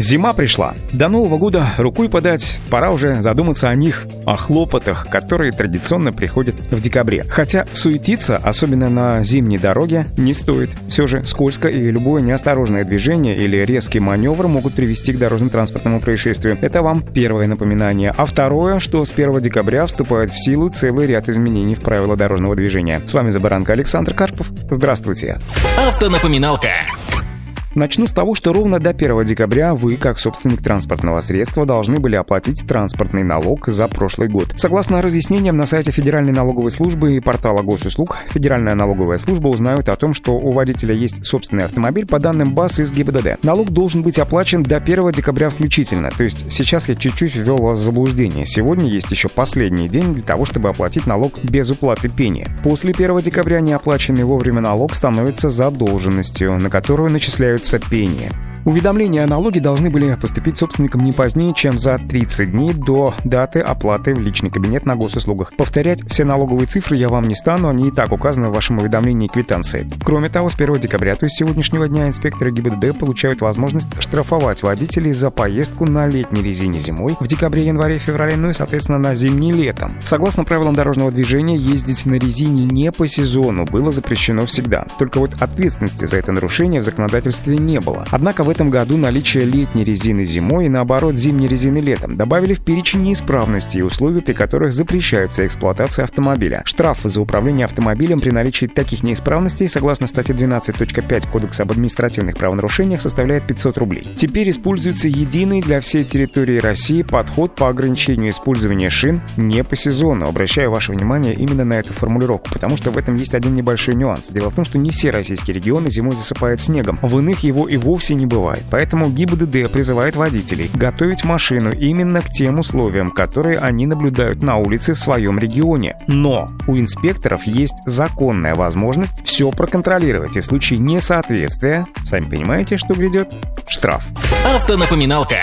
Зима пришла. До Нового года рукой подать, пора уже задуматься о них, о хлопотах, которые традиционно приходят в декабре. Хотя суетиться, особенно на зимней дороге, не стоит. Все же скользко и любое неосторожное движение или резкий маневр могут привести к дорожно-транспортному происшествию. Это вам первое напоминание. А второе, что с 1 декабря вступает в силу целый ряд изменений в правила дорожного движения. С вами Забаранка Александр Карпов. Здравствуйте. Автонапоминалка. Начну с того, что ровно до 1 декабря вы, как собственник транспортного средства, должны были оплатить транспортный налог за прошлый год. Согласно разъяснениям на сайте Федеральной налоговой службы и портала госуслуг, Федеральная налоговая служба узнают о том, что у водителя есть собственный автомобиль по данным БАС из ГИБДД. Налог должен быть оплачен до 1 декабря включительно, то есть сейчас я чуть-чуть ввел вас в заблуждение. Сегодня есть еще последний день для того, чтобы оплатить налог без уплаты пени. После 1 декабря неоплаченный вовремя налог становится задолженностью, на которую начисляют начинаются пение. Уведомления о налоге должны были поступить собственникам не позднее, чем за 30 дней до даты оплаты в личный кабинет на госуслугах. Повторять все налоговые цифры я вам не стану, они и так указаны в вашем уведомлении и квитанции. Кроме того, с 1 декабря, то есть сегодняшнего дня, инспекторы ГИБДД получают возможность штрафовать водителей за поездку на летней резине зимой, в декабре, январе, феврале, ну и, соответственно, на зимний летом. Согласно правилам дорожного движения, ездить на резине не по сезону было запрещено всегда. Только вот ответственности за это нарушение в законодательстве не было. Однако в этом году наличие летней резины зимой и, наоборот, зимней резины летом добавили в перечень неисправностей и условий, при которых запрещается эксплуатация автомобиля. Штраф за управление автомобилем при наличии таких неисправностей, согласно статье 12.5 Кодекса об административных правонарушениях, составляет 500 рублей. Теперь используется единый для всей территории России подход по ограничению использования шин не по сезону. Обращаю ваше внимание именно на эту формулировку, потому что в этом есть один небольшой нюанс. Дело в том, что не все российские регионы зимой засыпают снегом. В иных его и вовсе не бывает бывает. Поэтому ГИБДД призывает водителей готовить машину именно к тем условиям, которые они наблюдают на улице в своем регионе. Но у инспекторов есть законная возможность все проконтролировать, и в случае несоответствия, сами понимаете, что грядет, штраф. Автонапоминалка.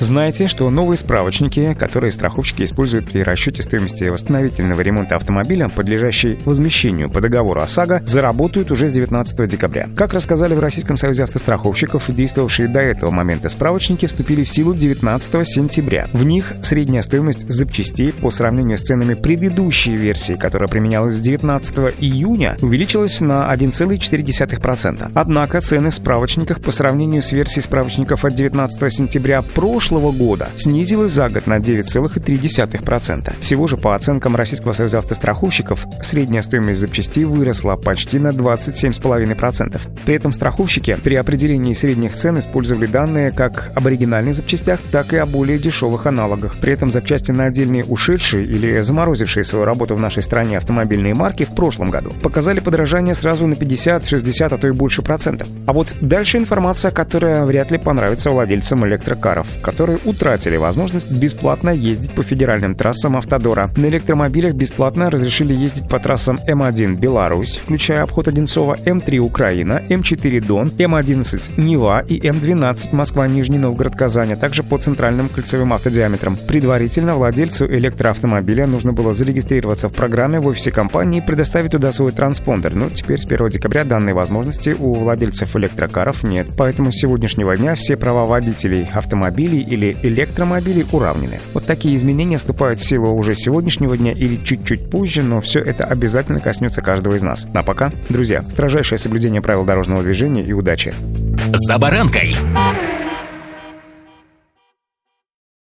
Знаете, что новые справочники, которые страховщики используют при расчете стоимости восстановительного ремонта автомобиля, подлежащей возмещению по договору ОСАГО, заработают уже с 19 декабря. Как рассказали в Российском союзе автостраховщиков, действовавшие до этого момента справочники вступили в силу 19 сентября. В них средняя стоимость запчастей по сравнению с ценами предыдущей версии, которая применялась с 19 июня, увеличилась на 1,4%. Однако цены в справочниках по сравнению с версией справочников от 19 сентября прошлого прошлого года снизилась за год на 9,3%. Всего же, по оценкам Российского союза автостраховщиков, средняя стоимость запчастей выросла почти на 27,5%. При этом страховщики при определении средних цен использовали данные как об оригинальных запчастях, так и о более дешевых аналогах. При этом запчасти на отдельные ушедшие или заморозившие свою работу в нашей стране автомобильные марки в прошлом году показали подорожание сразу на 50, 60, а то и больше процентов. А вот дальше информация, которая вряд ли понравится владельцам электрокаров, которые которые утратили возможность бесплатно ездить по федеральным трассам Автодора. На электромобилях бесплатно разрешили ездить по трассам М1 Беларусь, включая обход Одинцова, М3 Украина, М4 Дон, М11 Нева и М12 Москва-Нижний Новгород-Казань, а также по центральным кольцевым автодиаметрам. Предварительно владельцу электроавтомобиля нужно было зарегистрироваться в программе в офисе компании и предоставить туда свой транспондер. Но теперь с 1 декабря данной возможности у владельцев электрокаров нет. Поэтому с сегодняшнего дня все права водителей автомобилей или электромобилей уравнены. Вот такие изменения вступают в силу уже сегодняшнего дня или чуть-чуть позже, но все это обязательно коснется каждого из нас. А пока, друзья, строжайшее соблюдение правил дорожного движения и удачи. За баранкой.